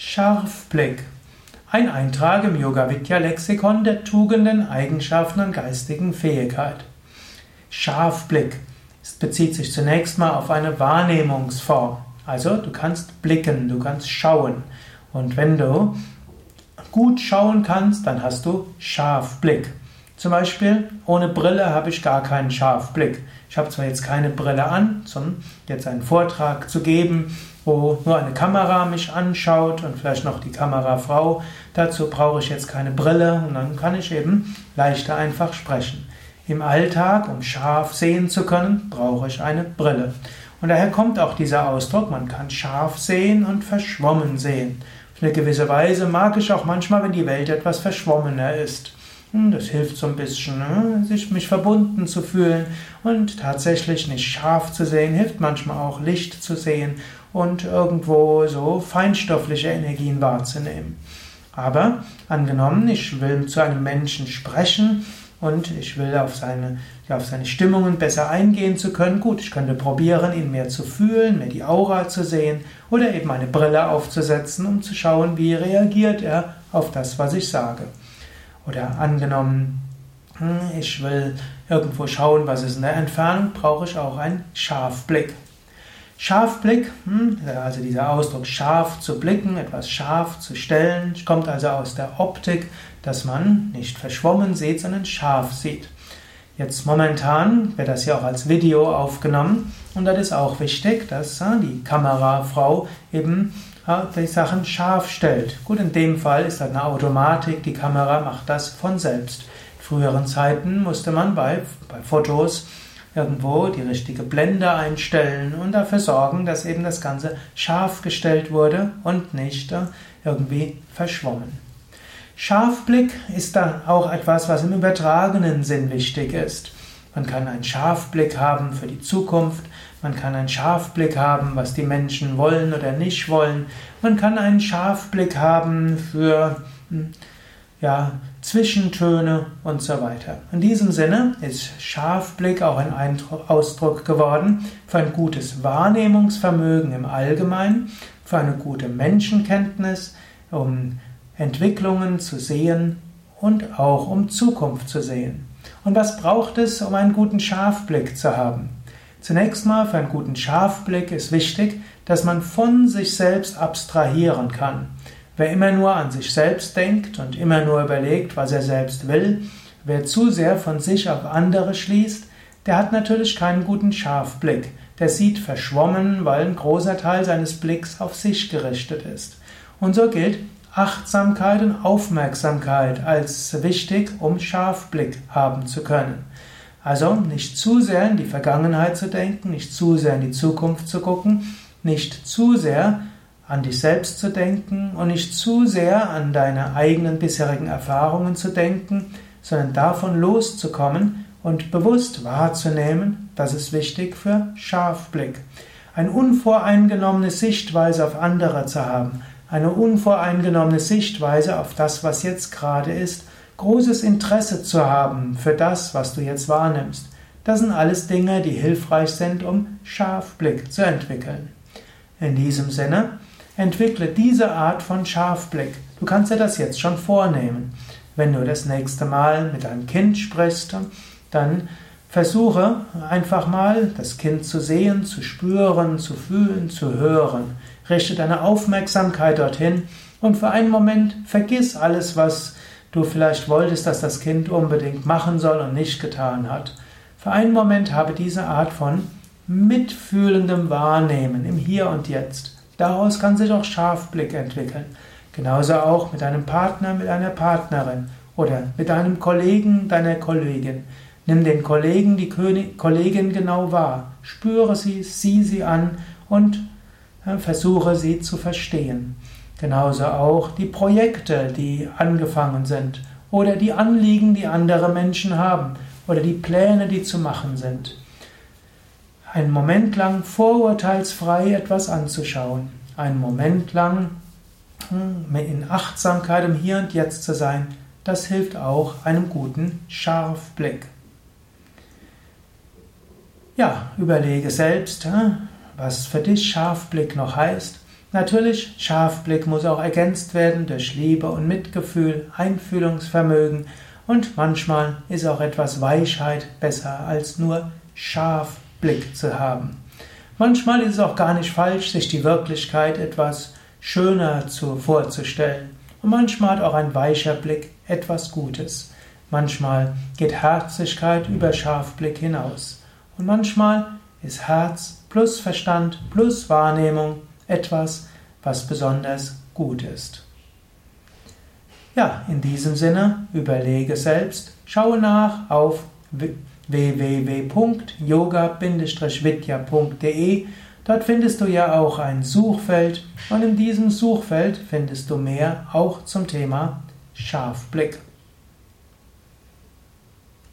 Scharfblick. Ein Eintrag im Yoga Vidya Lexikon der Tugenden, Eigenschaften und geistigen Fähigkeit. Scharfblick. Es bezieht sich zunächst mal auf eine Wahrnehmungsform. Also du kannst blicken, du kannst schauen. Und wenn du gut schauen kannst, dann hast du Scharfblick. Zum Beispiel, ohne Brille habe ich gar keinen Scharfblick. Ich habe zwar jetzt keine Brille an, um jetzt einen Vortrag zu geben, wo nur eine Kamera mich anschaut und vielleicht noch die Kamerafrau. Dazu brauche ich jetzt keine Brille und dann kann ich eben leichter einfach sprechen. Im Alltag, um scharf sehen zu können, brauche ich eine Brille. Und daher kommt auch dieser Ausdruck, man kann scharf sehen und verschwommen sehen. Auf eine gewisse Weise mag ich auch manchmal, wenn die Welt etwas verschwommener ist. Hm, das hilft so ein bisschen, ne? sich mich verbunden zu fühlen und tatsächlich nicht scharf zu sehen, hilft manchmal auch Licht zu sehen und irgendwo so feinstoffliche Energien wahrzunehmen. Aber angenommen, ich will zu einem Menschen sprechen und ich will auf seine, auf seine Stimmungen besser eingehen zu können, gut, ich könnte probieren, ihn mehr zu fühlen, mehr die Aura zu sehen oder eben eine Brille aufzusetzen, um zu schauen, wie reagiert er auf das, was ich sage. Oder angenommen, hm, ich will irgendwo schauen, was ist in der Entfernung, brauche ich auch einen Scharfblick. Scharfblick, hm, also dieser Ausdruck scharf zu blicken, etwas scharf zu stellen, kommt also aus der Optik, dass man nicht verschwommen sieht, sondern scharf sieht. Jetzt momentan wird das ja auch als Video aufgenommen und das ist auch wichtig, dass äh, die Kamerafrau eben die Sachen scharf stellt. Gut, in dem Fall ist das eine Automatik, die Kamera macht das von selbst. In früheren Zeiten musste man bei, bei Fotos irgendwo die richtige Blende einstellen und dafür sorgen, dass eben das Ganze scharf gestellt wurde und nicht äh, irgendwie verschwommen. Scharfblick ist dann auch etwas, was im übertragenen Sinn wichtig ist. Man kann einen Scharfblick haben für die Zukunft, man kann einen Scharfblick haben, was die Menschen wollen oder nicht wollen. Man kann einen Scharfblick haben für hm, ja, Zwischentöne und so weiter. In diesem Sinne ist Scharfblick auch ein Ausdruck geworden für ein gutes Wahrnehmungsvermögen im Allgemeinen, für eine gute Menschenkenntnis, um Entwicklungen zu sehen und auch um Zukunft zu sehen. Und was braucht es, um einen guten Scharfblick zu haben? Zunächst mal für einen guten Scharfblick ist wichtig, dass man von sich selbst abstrahieren kann. Wer immer nur an sich selbst denkt und immer nur überlegt, was er selbst will, wer zu sehr von sich auf andere schließt, der hat natürlich keinen guten Scharfblick. Der sieht verschwommen, weil ein großer Teil seines Blicks auf sich gerichtet ist. Und so gilt Achtsamkeit und Aufmerksamkeit als wichtig, um Scharfblick haben zu können. Also nicht zu sehr in die Vergangenheit zu denken, nicht zu sehr in die Zukunft zu gucken, nicht zu sehr an dich selbst zu denken und nicht zu sehr an deine eigenen bisherigen Erfahrungen zu denken, sondern davon loszukommen und bewusst wahrzunehmen, das ist wichtig für Scharfblick. Eine unvoreingenommene Sichtweise auf andere zu haben, eine unvoreingenommene Sichtweise auf das, was jetzt gerade ist großes Interesse zu haben für das, was du jetzt wahrnimmst. Das sind alles Dinge, die hilfreich sind, um Scharfblick zu entwickeln. In diesem Sinne, entwickle diese Art von Scharfblick. Du kannst dir das jetzt schon vornehmen. Wenn du das nächste Mal mit deinem Kind sprichst, dann versuche einfach mal das Kind zu sehen, zu spüren, zu fühlen, zu hören. Richte deine Aufmerksamkeit dorthin und für einen Moment vergiss alles, was du vielleicht wolltest, dass das Kind unbedingt machen soll und nicht getan hat. Für einen Moment habe diese Art von mitfühlendem Wahrnehmen im Hier und Jetzt. Daraus kann sich auch Scharfblick entwickeln. Genauso auch mit einem Partner, mit einer Partnerin oder mit einem Kollegen, deiner Kollegin. Nimm den Kollegen, die Kollegin genau wahr. Spüre sie, sieh sie an und versuche sie zu verstehen. Genauso auch die Projekte, die angefangen sind oder die Anliegen, die andere Menschen haben oder die Pläne, die zu machen sind. Einen Moment lang vorurteilsfrei etwas anzuschauen, einen Moment lang hm, in Achtsamkeit im Hier und Jetzt zu sein, das hilft auch einem guten Scharfblick. Ja, überlege selbst, hm, was für dich Scharfblick noch heißt Natürlich, Scharfblick muss auch ergänzt werden durch Liebe und Mitgefühl, Einfühlungsvermögen und manchmal ist auch etwas Weichheit besser als nur Scharfblick zu haben. Manchmal ist es auch gar nicht falsch, sich die Wirklichkeit etwas schöner zu, vorzustellen. Und manchmal hat auch ein weicher Blick etwas Gutes. Manchmal geht Herzlichkeit über Scharfblick hinaus. Und manchmal ist Herz plus Verstand plus Wahrnehmung etwas, was besonders gut ist. Ja, in diesem Sinne, überlege selbst, schaue nach auf www.yoga-vidya.de. Dort findest du ja auch ein Suchfeld und in diesem Suchfeld findest du mehr auch zum Thema Scharfblick.